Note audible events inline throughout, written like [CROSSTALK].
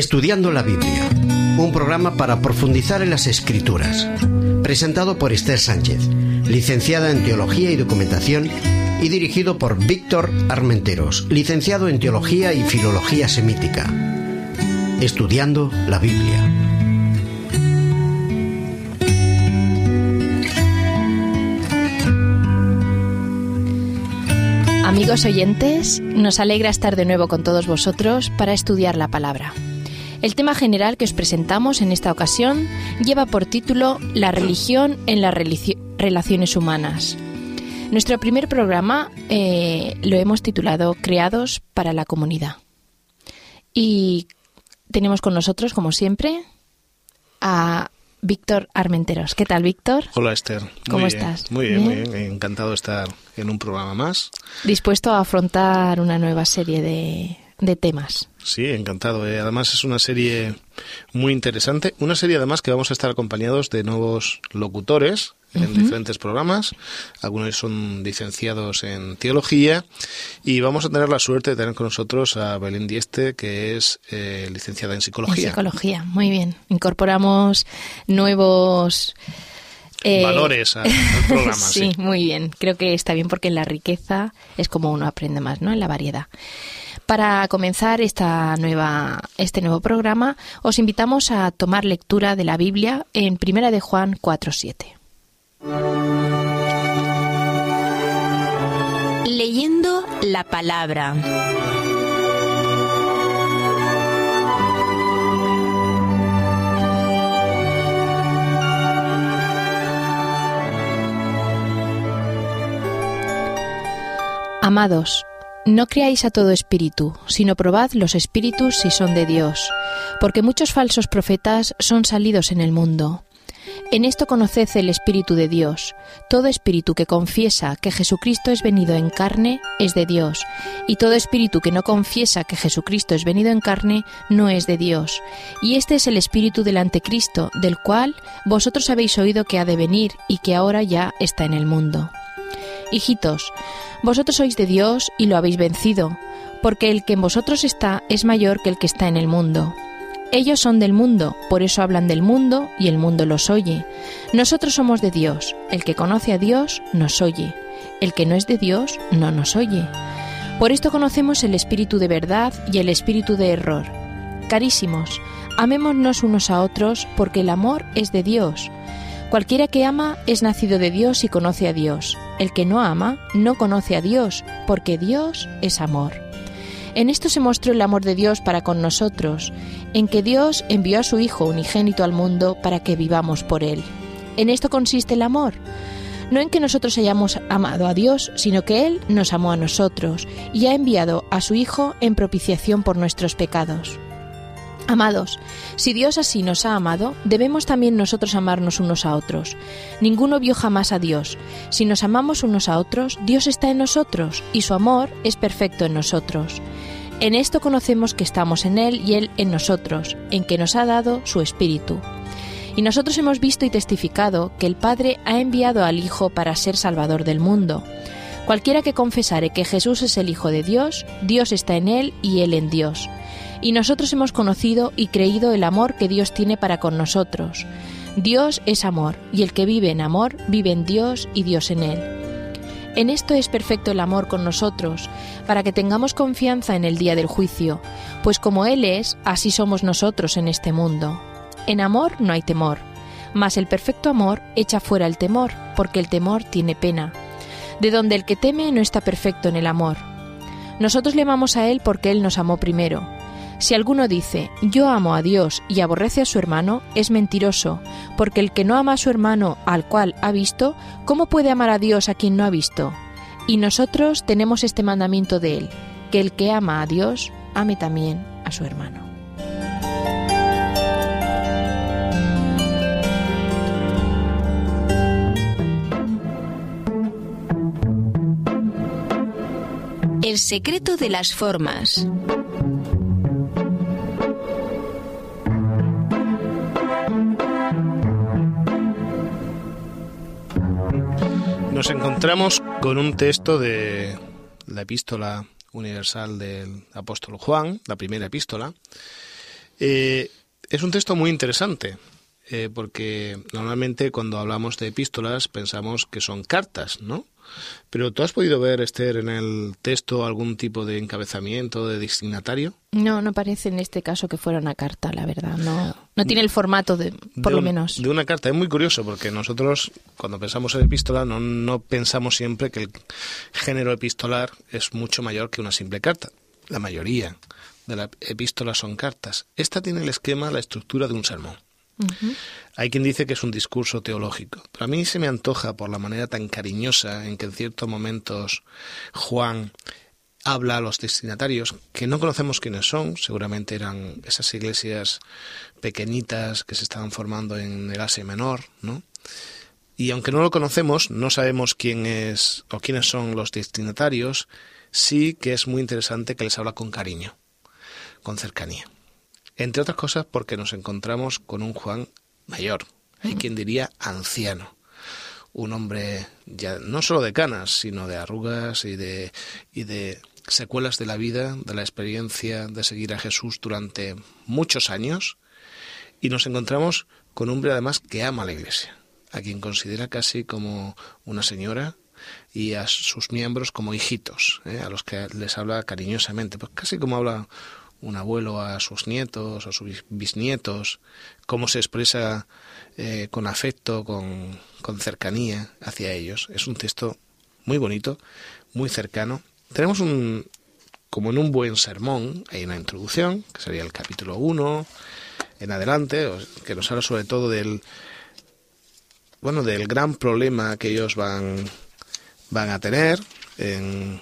Estudiando la Biblia, un programa para profundizar en las escrituras, presentado por Esther Sánchez, licenciada en Teología y Documentación, y dirigido por Víctor Armenteros, licenciado en Teología y Filología Semítica. Estudiando la Biblia. Amigos oyentes, nos alegra estar de nuevo con todos vosotros para estudiar la palabra. El tema general que os presentamos en esta ocasión lleva por título La religión en las relaciones humanas. Nuestro primer programa eh, lo hemos titulado Creados para la comunidad. Y tenemos con nosotros, como siempre, a Víctor Armenteros. ¿Qué tal, Víctor? Hola, Esther. ¿Cómo estás? Muy bien, muy bien. Encantado de estar en un programa más. Dispuesto a afrontar una nueva serie de, de temas. Sí, encantado. Eh. Además es una serie muy interesante, una serie además que vamos a estar acompañados de nuevos locutores en diferentes programas. Algunos son licenciados en teología y vamos a tener la suerte de tener con nosotros a Belén Dieste, que es eh, licenciada en psicología. En psicología, muy bien. Incorporamos nuevos eh, valores al, [LAUGHS] programa. sí, muy bien. Creo que está bien porque en la riqueza es como uno aprende más, ¿no? En la variedad. Para comenzar esta nueva, este nuevo programa, os invitamos a tomar lectura de la Biblia en Primera de Juan 4.7. Leyendo la palabra. Amados, no creáis a todo espíritu, sino probad los espíritus si son de Dios, porque muchos falsos profetas son salidos en el mundo. En esto conoced el Espíritu de Dios. Todo espíritu que confiesa que Jesucristo es venido en carne es de Dios, y todo espíritu que no confiesa que Jesucristo es venido en carne no es de Dios. Y este es el espíritu del anticristo, del cual vosotros habéis oído que ha de venir y que ahora ya está en el mundo. Hijitos, vosotros sois de Dios y lo habéis vencido, porque el que en vosotros está es mayor que el que está en el mundo. Ellos son del mundo, por eso hablan del mundo y el mundo los oye. Nosotros somos de Dios, el que conoce a Dios nos oye, el que no es de Dios no nos oye. Por esto conocemos el espíritu de verdad y el espíritu de error. Carísimos, amémonos unos a otros porque el amor es de Dios. Cualquiera que ama es nacido de Dios y conoce a Dios. El que no ama no conoce a Dios, porque Dios es amor. En esto se mostró el amor de Dios para con nosotros, en que Dios envió a su Hijo unigénito al mundo para que vivamos por Él. En esto consiste el amor. No en que nosotros hayamos amado a Dios, sino que Él nos amó a nosotros y ha enviado a su Hijo en propiciación por nuestros pecados. Amados, si Dios así nos ha amado, debemos también nosotros amarnos unos a otros. Ninguno vio jamás a Dios. Si nos amamos unos a otros, Dios está en nosotros y su amor es perfecto en nosotros. En esto conocemos que estamos en Él y Él en nosotros, en que nos ha dado su Espíritu. Y nosotros hemos visto y testificado que el Padre ha enviado al Hijo para ser Salvador del mundo. Cualquiera que confesare que Jesús es el Hijo de Dios, Dios está en Él y Él en Dios y nosotros hemos conocido y creído el amor que Dios tiene para con nosotros. Dios es amor, y el que vive en amor vive en Dios y Dios en él. En esto es perfecto el amor con nosotros, para que tengamos confianza en el día del juicio, pues como Él es, así somos nosotros en este mundo. En amor no hay temor, mas el perfecto amor echa fuera el temor, porque el temor tiene pena, de donde el que teme no está perfecto en el amor. Nosotros le amamos a Él porque Él nos amó primero. Si alguno dice, yo amo a Dios y aborrece a su hermano, es mentiroso, porque el que no ama a su hermano al cual ha visto, ¿cómo puede amar a Dios a quien no ha visto? Y nosotros tenemos este mandamiento de él, que el que ama a Dios, ame también a su hermano. El secreto de las formas. Nos encontramos con un texto de la epístola universal del apóstol Juan, la primera epístola, Eh, es un texto muy interesante. Eh, porque normalmente cuando hablamos de epístolas pensamos que son cartas, ¿no? Pero ¿tú has podido ver, Esther, en el texto algún tipo de encabezamiento, de destinatario? No, no parece en este caso que fuera una carta, la verdad. No, no tiene el formato, de, por lo menos. De una carta. Es muy curioso porque nosotros, cuando pensamos en epístola, no, no pensamos siempre que el género epistolar es mucho mayor que una simple carta. La mayoría de las epístolas son cartas. Esta tiene el esquema, la estructura de un sermón. Hay quien dice que es un discurso teológico, pero a mí se me antoja por la manera tan cariñosa en que en ciertos momentos Juan habla a los destinatarios, que no conocemos quiénes son, seguramente eran esas iglesias pequeñitas que se estaban formando en el Asia Menor, ¿no? Y aunque no lo conocemos, no sabemos quién es o quiénes son los destinatarios, sí que es muy interesante que les habla con cariño, con cercanía. Entre otras cosas porque nos encontramos con un Juan mayor, hay quien diría anciano, un hombre ya no solo de canas, sino de arrugas y de, y de secuelas de la vida, de la experiencia de seguir a Jesús durante muchos años, y nos encontramos con un hombre además que ama a la Iglesia, a quien considera casi como una señora y a sus miembros como hijitos, ¿eh? a los que les habla cariñosamente, pues casi como habla un abuelo a sus nietos o sus bisnietos, cómo se expresa eh, con afecto, con, con cercanía hacia ellos. Es un texto muy bonito, muy cercano. Tenemos un, como en un buen sermón, hay una introducción, que sería el capítulo 1 en adelante, que nos habla sobre todo del, bueno, del gran problema que ellos van, van a tener en,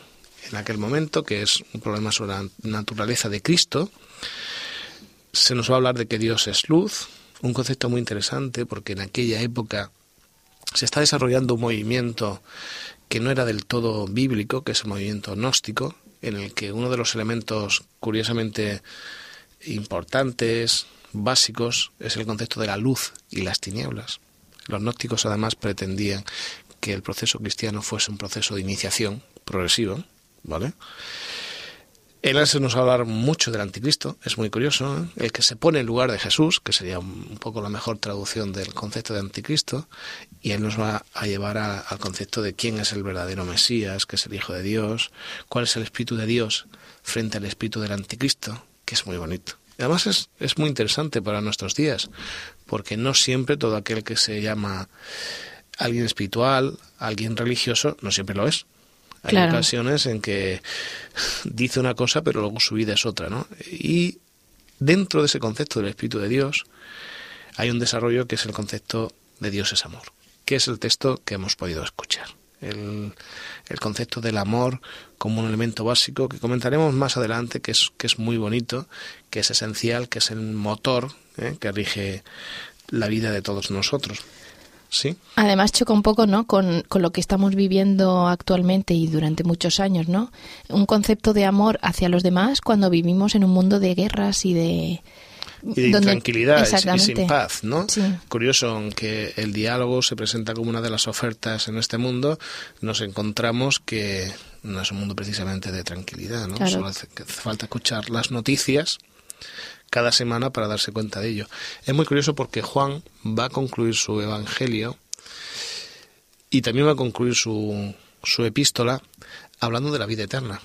en aquel momento, que es un problema sobre la naturaleza de Cristo. Se nos va a hablar de que Dios es luz, un concepto muy interesante porque en aquella época se está desarrollando un movimiento que no era del todo bíblico, que es el movimiento gnóstico, en el que uno de los elementos curiosamente importantes, básicos, es el concepto de la luz y las tinieblas. Los gnósticos además pretendían que el proceso cristiano fuese un proceso de iniciación progresivo, ¿vale? Él nos va a hablar mucho del anticristo, es muy curioso, ¿eh? el que se pone en lugar de Jesús, que sería un poco la mejor traducción del concepto de anticristo, y él nos va a llevar al concepto de quién es el verdadero Mesías, que es el Hijo de Dios, cuál es el Espíritu de Dios frente al Espíritu del anticristo, que es muy bonito. además es, es muy interesante para nuestros días, porque no siempre todo aquel que se llama alguien espiritual, alguien religioso, no siempre lo es. Hay ocasiones en que dice una cosa, pero luego su vida es otra, ¿no? Y dentro de ese concepto del Espíritu de Dios hay un desarrollo que es el concepto de Dios es amor, que es el texto que hemos podido escuchar. El, el, concepto del amor como un elemento básico que comentaremos más adelante, que es, que es muy bonito, que es esencial, que es el motor ¿eh? que rige la vida de todos nosotros. Sí. Además choca un poco, ¿no? Con, lo que estamos viviendo actualmente y durante muchos años, ¿no? Un concepto de amor hacia los demás cuando vivimos en un mundo de guerras y de y de intranquilidad y sin paz, ¿no? Curioso, aunque el diálogo se presenta como una de las ofertas en este mundo, nos encontramos que no es un mundo precisamente de tranquilidad, ¿no? Solo hace falta escuchar las noticias cada semana para darse cuenta de ello. Es muy curioso porque Juan va a concluir su evangelio y también va a concluir su, su epístola hablando de la vida eterna.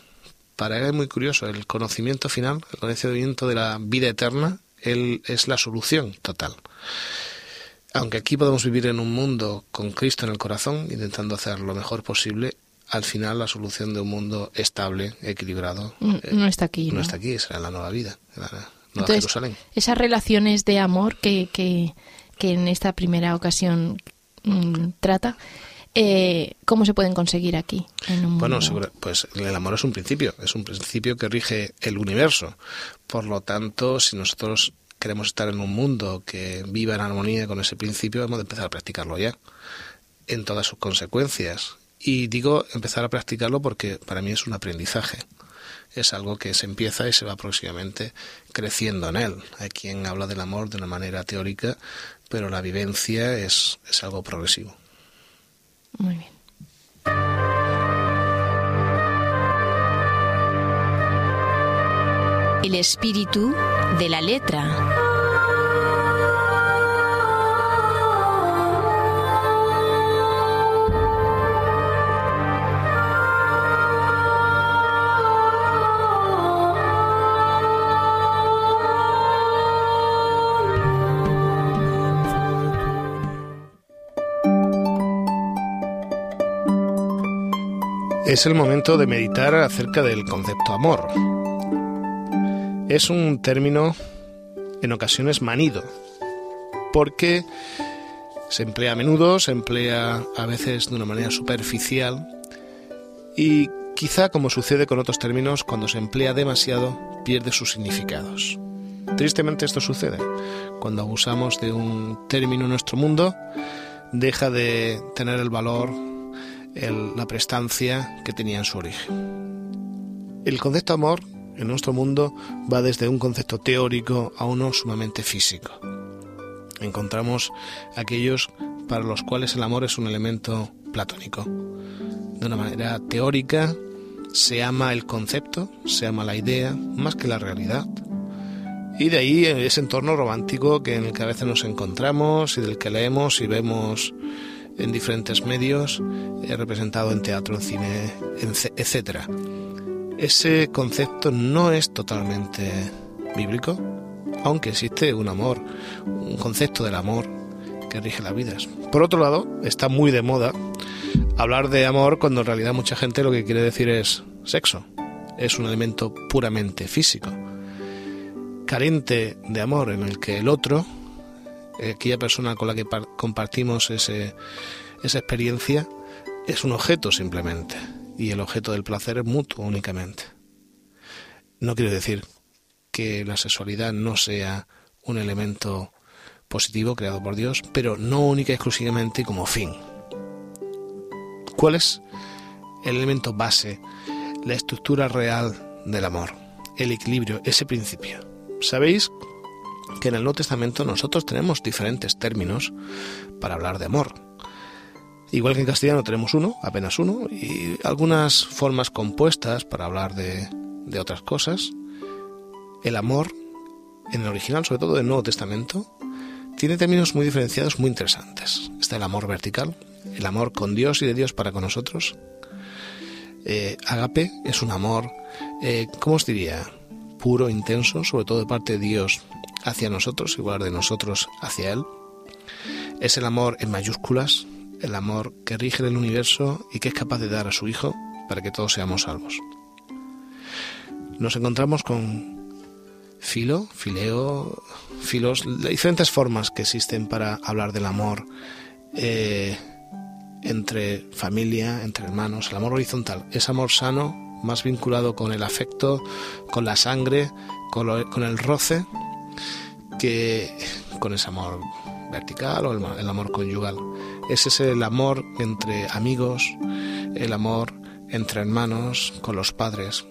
Para él es muy curioso, el conocimiento final, el conocimiento de la vida eterna, él es la solución total. Aunque aquí podemos vivir en un mundo con Cristo en el corazón, intentando hacer lo mejor posible, al final la solución de un mundo estable, equilibrado, no, eh, está aquí. No, está aquí, será la nueva vida, entonces, esas relaciones de amor que, que, en esta primera ocasión mm, trata, eh, ¿cómo se pueden conseguir aquí? bueno, pues el amor es un principio, es un principio que rige el universo. Por lo tanto, si nosotros queremos estar en un mundo que viva en armonía con ese principio, hemos de empezar a practicarlo ya, en todas sus consecuencias. Y digo empezar a practicarlo porque para mí es un aprendizaje es algo que se empieza y se va próximamente creciendo en él. Hay quien habla del amor de una manera teórica, pero la vivencia es, es algo progresivo. Muy bien. El espíritu de la letra. Es el momento de meditar acerca del concepto amor. Es un término en ocasiones manido, porque se emplea a menudo, se emplea a veces de una manera superficial y quizá como sucede con otros términos, cuando se emplea demasiado pierde sus significados. Tristemente esto sucede. Cuando abusamos de un término en nuestro mundo, deja de tener el valor la prestancia que tenía en su origen. El concepto amor en nuestro mundo va desde un concepto teórico a uno sumamente físico. Encontramos aquellos para los cuales el amor es un elemento platónico. De una manera teórica se ama el concepto, se ama la idea más que la realidad. Y de ahí ese entorno romántico que en el que a veces nos encontramos y del que leemos y vemos en diferentes medios, he representado en teatro, en cine, etc. Ese concepto no es totalmente bíblico, aunque existe un amor, un concepto del amor que rige las vidas. Por otro lado, está muy de moda hablar de amor cuando en realidad mucha gente lo que quiere decir es sexo. Es un elemento puramente físico. Carente de amor en el que el otro aquella persona con la que compartimos ese, esa experiencia es un objeto simplemente y el objeto del placer es mutuo únicamente. No quiere decir que la sexualidad no sea un elemento positivo creado por Dios, pero no única y exclusivamente como fin. ¿Cuál es el elemento base, la estructura real del amor? El equilibrio, ese principio. ¿Sabéis que en el Nuevo Testamento nosotros tenemos diferentes términos para hablar de amor. Igual que en castellano tenemos uno, apenas uno, y algunas formas compuestas para hablar de, otras cosas. El amor, en el original, sobre todo del Nuevo Testamento, tiene términos muy diferenciados, muy interesantes. Está el amor vertical, el amor con Dios y de Dios para con nosotros. Eh, agape es un amor, eh, ¿cómo os diría? Puro, intenso, sobre todo de parte de Dios hacia nosotros, igual de nosotros hacia Él. Es el amor en mayúsculas, el amor que rige el universo y que es capaz de dar a su Hijo para que todos seamos salvos. Nos encontramos con filo, fileo, filos, diferentes formas que existen para hablar del amor eh, entre familia, entre hermanos, el amor horizontal, es amor sano, más vinculado con el afecto, con la sangre, con el roce, que con ese amor vertical o el, amor conyugal. Ese es el amor entre amigos, el amor entre hermanos, con los padres.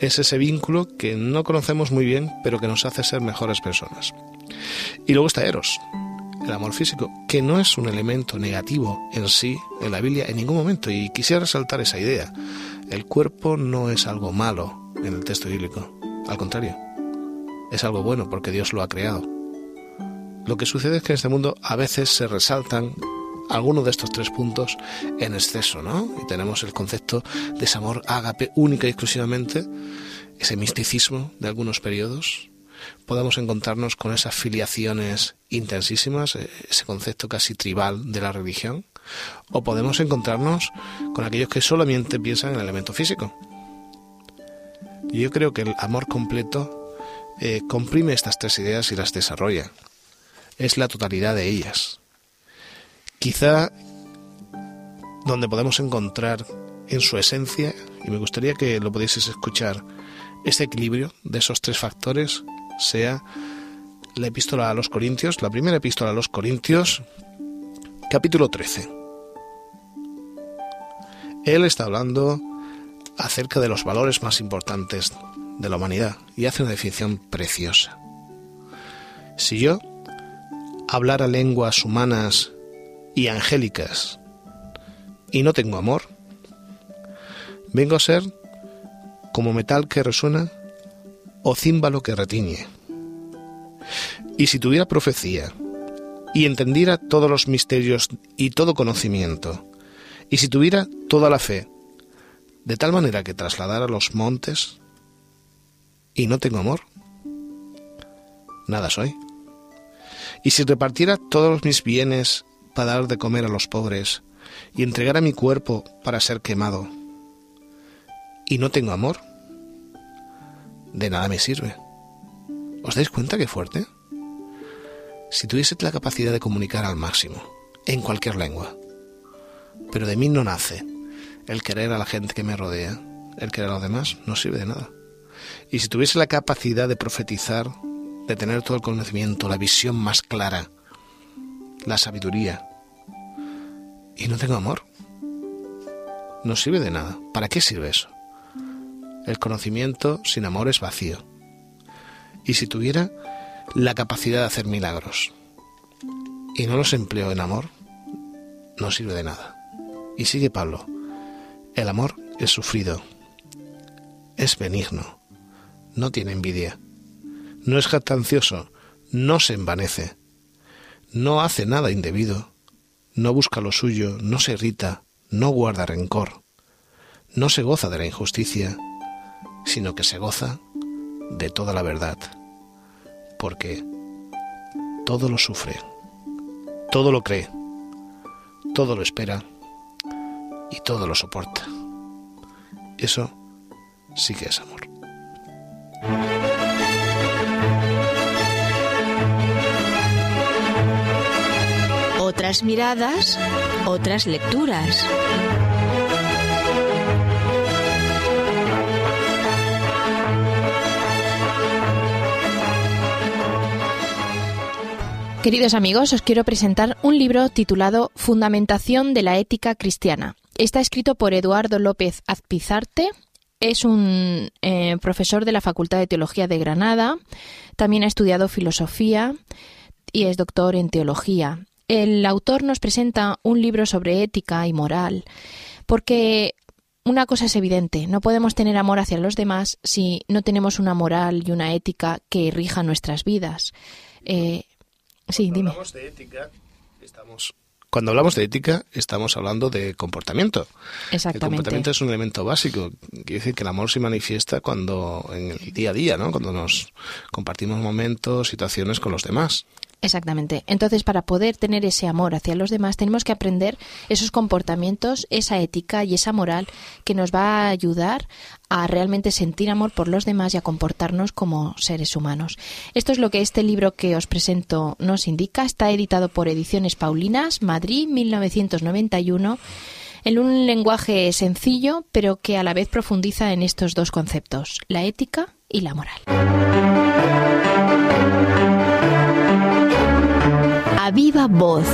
Es ese vínculo que no conocemos muy bien, pero que nos hace ser mejores personas. Y luego está Eros, el amor físico, que no es un elemento negativo en sí en la Biblia en ningún momento. Y quisiera resaltar esa idea. El cuerpo no es algo malo en el texto bíblico. Al contrario, es algo bueno porque Dios lo ha creado. Lo que sucede es que en este mundo a veces se resaltan algunos de estos tres puntos en exceso, ¿no? Y tenemos el concepto de ese amor ágape única y exclusivamente, ese misticismo de algunos periodos. Podemos encontrarnos con esas filiaciones intensísimas, eh, ese concepto casi tribal de la religión, o podemos encontrarnos con aquellos que solamente piensan en el elemento físico. Yo creo que el amor completo eh, comprime estas tres ideas y las desarrolla. Es la totalidad de ellas. Quizá donde podemos encontrar en su esencia, y me gustaría que lo pudieseis escuchar, este equilibrio de esos tres factores sea la epístola a los Corintios, la primera epístola a los Corintios, capítulo 13. Él está hablando acerca de los valores más importantes de la humanidad y hace una definición preciosa. Si yo hablara lenguas humanas y angélicas y no tengo amor, vengo a ser como metal que resuena o címbalo que retiñe. Y si tuviera profecía, y entendiera todos los misterios y todo conocimiento, y si tuviera toda la fe, de tal manera que trasladara los montes, y no tengo amor, nada soy. Y si repartiera todos mis bienes para dar de comer a los pobres, y entregara mi cuerpo para ser quemado, y no tengo amor, de nada me sirve. ¿Os dais cuenta qué fuerte? Si tuviese la capacidad de comunicar al máximo, en cualquier lengua, pero de mí no nace el querer a la gente que me rodea, el querer a los demás, no sirve de nada. Y si tuviese la capacidad de profetizar, de tener todo el conocimiento, la visión más clara, la sabiduría, y no tengo amor, no sirve de nada. ¿Para qué sirve eso? El conocimiento sin amor es vacío. Y si tuviera la capacidad de hacer milagros y no los empleo en amor, no sirve de nada. Y sigue Pablo, el amor es sufrido, es benigno, no tiene envidia, no es jactancioso, no se envanece, no hace nada indebido, no busca lo suyo, no se irrita, no guarda rencor, no se goza de la injusticia, sino que se goza de toda la verdad, porque todo lo sufre, todo lo cree, todo lo espera y todo lo soporta. Eso sí que es amor. Otras miradas, otras lecturas. Queridos amigos, os quiero presentar un libro titulado Fundamentación de la ética cristiana. Está escrito por Eduardo López Azpizarte. Es un eh, profesor de la Facultad de Teología de Granada. También ha estudiado filosofía y es doctor en teología. El autor nos presenta un libro sobre ética y moral, porque una cosa es evidente, no podemos tener amor hacia los demás si no tenemos una moral y una ética que rija nuestras vidas. Eh, Sí, dime. Hablamos de ética, estamos, cuando hablamos de ética, estamos hablando de comportamiento. El Exactamente. comportamiento es un elemento básico. Quiere decir que el amor se manifiesta cuando, en el día a día, ¿no? Cuando nos compartimos momentos, situaciones con los demás. Exactamente. Entonces, para poder tener ese amor hacia los demás, tenemos que aprender esos comportamientos, esa ética y esa moral que nos va a ayudar a realmente sentir amor por los demás y a comportarnos como seres humanos. Esto es lo que este libro que os presento nos indica. Está editado por Ediciones Paulinas, Madrid, 1991 en un lenguaje sencillo, pero que a la vez profundiza en estos dos conceptos, la ética y la moral. Viva voz.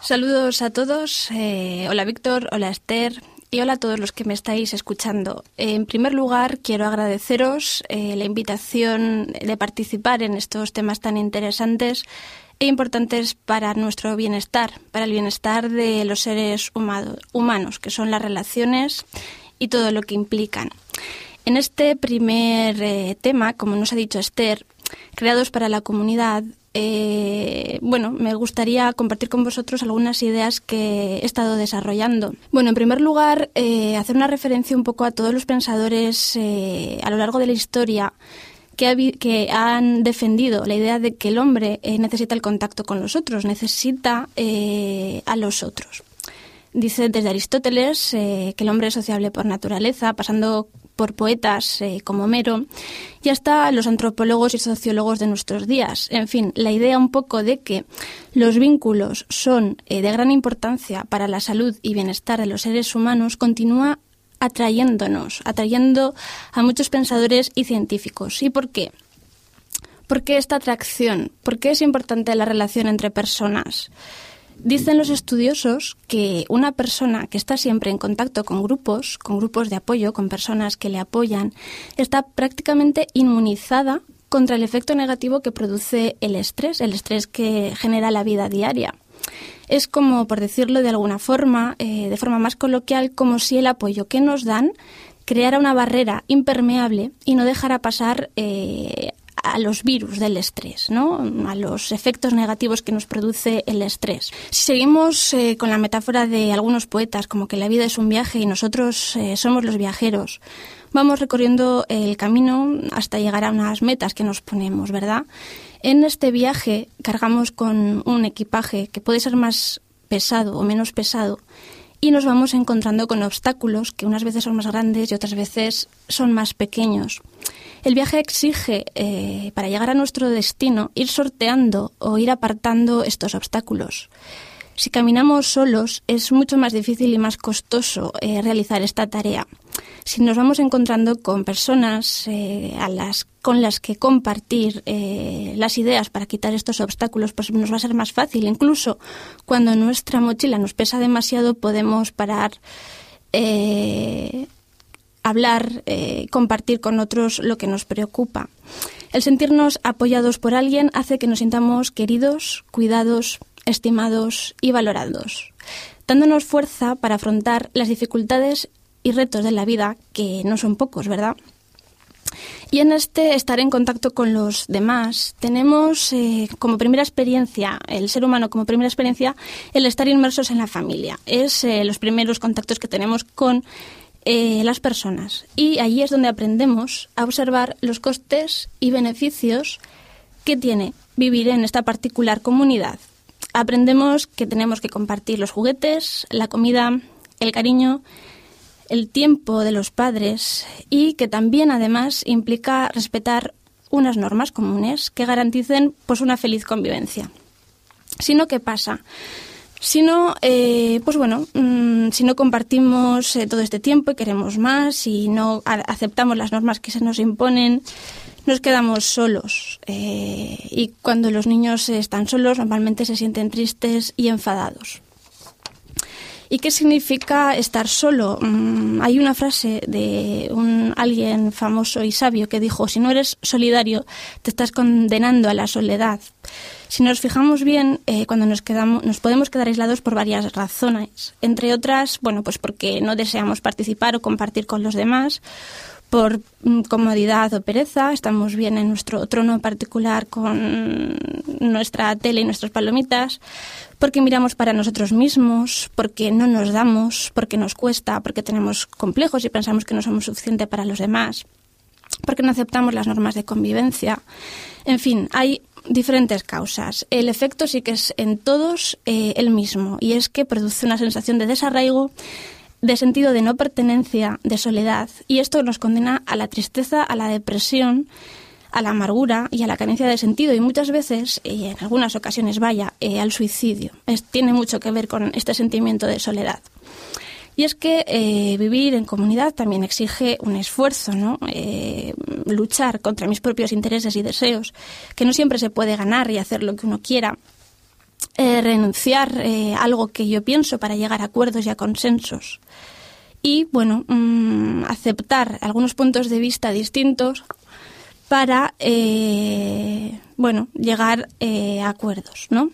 Saludos a todos. eh, hola Víctor, hola Esther y hola a todos los que me estáis escuchando. En primer lugar, quiero agradeceros eh, la invitación de participar en estos temas tan interesantes e importantes para nuestro bienestar, para el bienestar de los seres humanos, que son las relaciones y todo lo que implican. En este primer eh, tema, como nos ha dicho Esther, creados para la comunidad, eh, bueno, me gustaría compartir con vosotros algunas ideas que he estado desarrollando. Bueno, en primer lugar, eh, hacer una referencia un poco a todos los pensadores a lo largo de la historia que, habi- que han defendido la idea de que el hombre eh, necesita el contacto con los otros, necesita eh, a los otros. Dice desde Aristóteles eh, que el hombre es sociable por naturaleza, pasando por poetas como Homero y hasta los antropólogos y sociólogos de nuestros días. En fin, la idea un poco de que los vínculos son de gran importancia para la salud y bienestar de los seres humanos continúa atrayéndonos, atrayendo a muchos pensadores y científicos. ¿Y por qué? ¿Por qué esta atracción? ¿Por qué es importante la relación entre personas? Dicen los estudiosos que una persona que está siempre en contacto con grupos, con grupos de apoyo, con personas que le apoyan, está prácticamente inmunizada contra el efecto negativo que produce el estrés, el estrés que genera la vida diaria. Es como, por decirlo de alguna forma, eh, de forma más coloquial, como si el apoyo que nos dan creara una barrera impermeable y no dejara pasar eh, a los virus del estrés, ¿no? a los efectos negativos que nos produce el estrés. Si seguimos eh, con la metáfora de algunos poetas, como que la vida es un viaje y nosotros somos los viajeros, vamos recorriendo el camino hasta llegar a unas metas que nos ponemos, ¿verdad? En este viaje cargamos con un equipaje que puede ser más pesado o menos pesado y nos vamos encontrando con obstáculos que unas veces son más grandes y otras veces son más pequeños. El viaje exige, eh, para llegar a nuestro destino, ir sorteando o ir apartando estos obstáculos. Si caminamos solos es mucho más difícil y más costoso eh, realizar esta tarea. Si nos vamos encontrando con personas eh, a las, con las que compartir las ideas para quitar estos obstáculos, pues nos va a ser más fácil. Incluso cuando nuestra mochila nos pesa demasiado, podemos parar hablar, eh, compartir con otros lo que nos preocupa. El sentirnos apoyados por alguien hace que nos sintamos queridos, cuidados, estimados y valorados, dándonos fuerza para afrontar las dificultades y retos de la vida, que no son pocos, ¿verdad? Y en este estar en contacto con los demás, tenemos eh, como primera experiencia, el ser humano como primera experiencia, el estar inmersos en la familia. Es eh, los primeros contactos que tenemos con eh, las personas. Y allí es donde aprendemos a observar los costes y beneficios que tiene vivir en esta particular comunidad. Aprendemos que tenemos que compartir los juguetes, la comida, el cariño, el tiempo de los padres y que también además implica respetar unas normas comunes que garanticen pues una feliz convivencia. Sino, ¿qué pasa? Si no, eh, pues bueno, mm, si no compartimos eh, todo este tiempo y queremos más, y no aceptamos las normas que se nos imponen, nos quedamos solos. Eh, y cuando los niños están solos, normalmente se sienten tristes y enfadados. ¿Y qué significa estar solo? Mm, hay una frase de un alguien famoso y sabio que dijo: si no eres solidario, te estás condenando a la soledad. Si nos fijamos bien, eh, cuando nos quedamos, nos podemos quedar aislados por varias razones. Entre otras, bueno, pues porque no deseamos participar o compartir con los demás, por mm, comodidad o pereza, estamos bien en nuestro trono particular con nuestra tele y nuestras palomitas, porque miramos para nosotros mismos, porque no nos damos, porque nos cuesta, porque tenemos complejos y pensamos que no somos suficientes para los demás, porque no aceptamos las normas de convivencia. En fin, hay diferentes causas. El efecto sí que es en todos eh, el mismo y es que produce una sensación de desarraigo, de sentido de no pertenencia, de soledad y esto nos condena a la tristeza, a la depresión, a la amargura y a la carencia de sentido y muchas veces, y en algunas ocasiones vaya, eh, al suicidio. tiene mucho que ver con este sentimiento de soledad. Y es que eh, vivir en comunidad también exige un esfuerzo, ¿no? Eh, luchar contra mis propios intereses y deseos, que no siempre se puede ganar y hacer lo que uno quiera. Eh, renunciar a algo que yo pienso para llegar a acuerdos y a consensos. Y, bueno, mm, aceptar algunos puntos de vista distintos para, bueno, llegar a acuerdos, ¿no?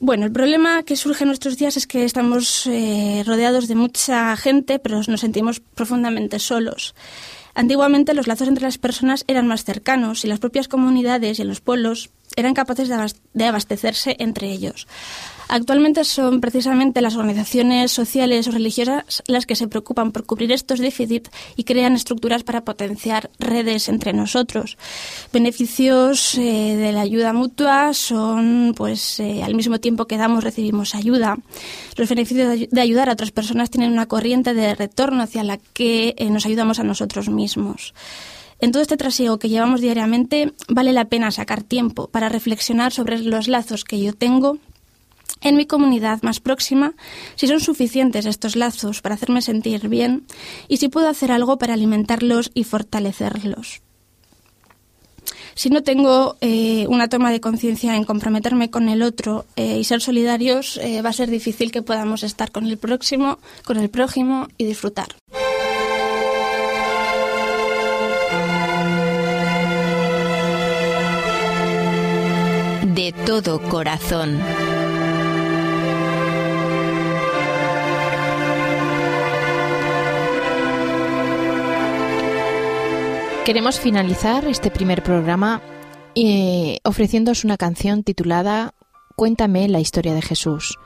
Bueno, el problema que surge en nuestros días es que estamos eh, rodeados de mucha gente, pero nos sentimos profundamente solos. Antiguamente los lazos entre las personas eran más cercanos y las propias comunidades y los pueblos eran capaces de abastecerse entre ellos. Actualmente son precisamente las organizaciones sociales o religiosas las que se preocupan por cubrir estos déficits y crean estructuras para potenciar redes entre nosotros. Beneficios eh, de la ayuda mutua son, pues, eh, al mismo tiempo que damos, recibimos ayuda. Los beneficios de ayudar a otras personas tienen una corriente de retorno hacia la que eh, nos ayudamos a nosotros mismos. En todo este trasiego que llevamos diariamente, vale la pena sacar tiempo para reflexionar sobre los lazos que yo tengo en mi comunidad más próxima, si son suficientes estos lazos para hacerme sentir bien y si puedo hacer algo para alimentarlos y fortalecerlos. Si no tengo eh, una toma de conciencia en comprometerme con el otro eh, y ser solidarios, eh, va a ser difícil que podamos estar con el próximo, con el prójimo y disfrutar. de todo corazón. Queremos finalizar este primer programa eh, una canción titulada Cuéntame la historia de Jesús.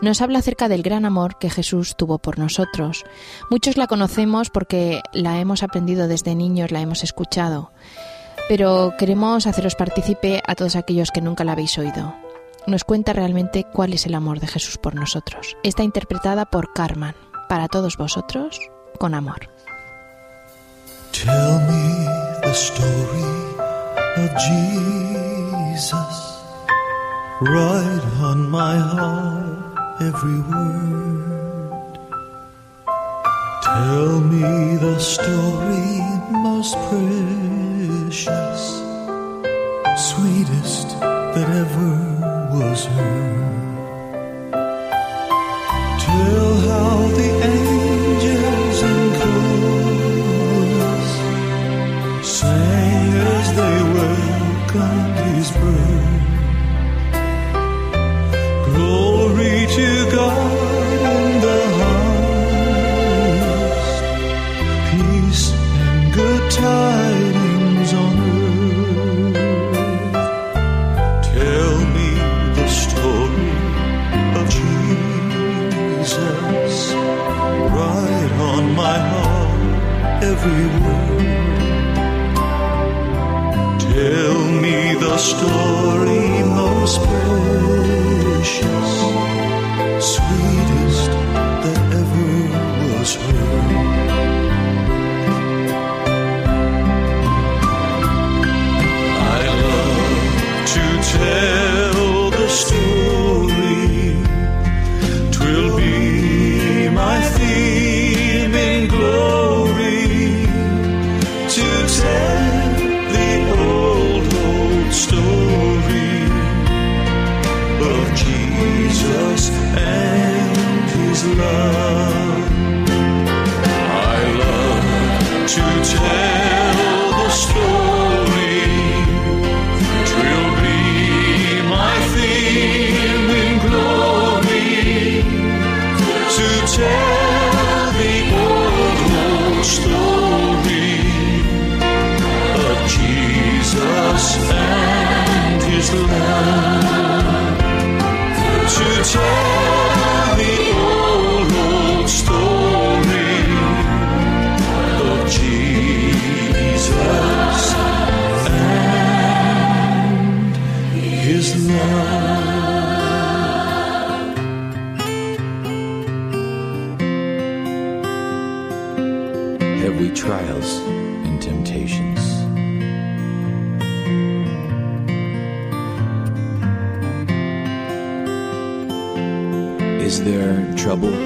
Nos habla acerca del gran amor que Jesús tuvo por nosotros. Muchos la conocemos porque la hemos aprendido desde niños, la hemos escuchado pero queremos haceros partícipe a todos aquellos que nunca la habéis oído. Nos cuenta realmente cuál es el amor de Jesús por nosotros. Está interpretada por Carmen, para todos vosotros, con amor. Tell me the story of Jesus. Write on my heart every word. Tell me the story sweetest that ever was heard. Tell how the angels in chorus sang as they welcomed his birth. Love. I love to tell tell the old, old story of Jesus and his love. have we trials and temptations. acabou.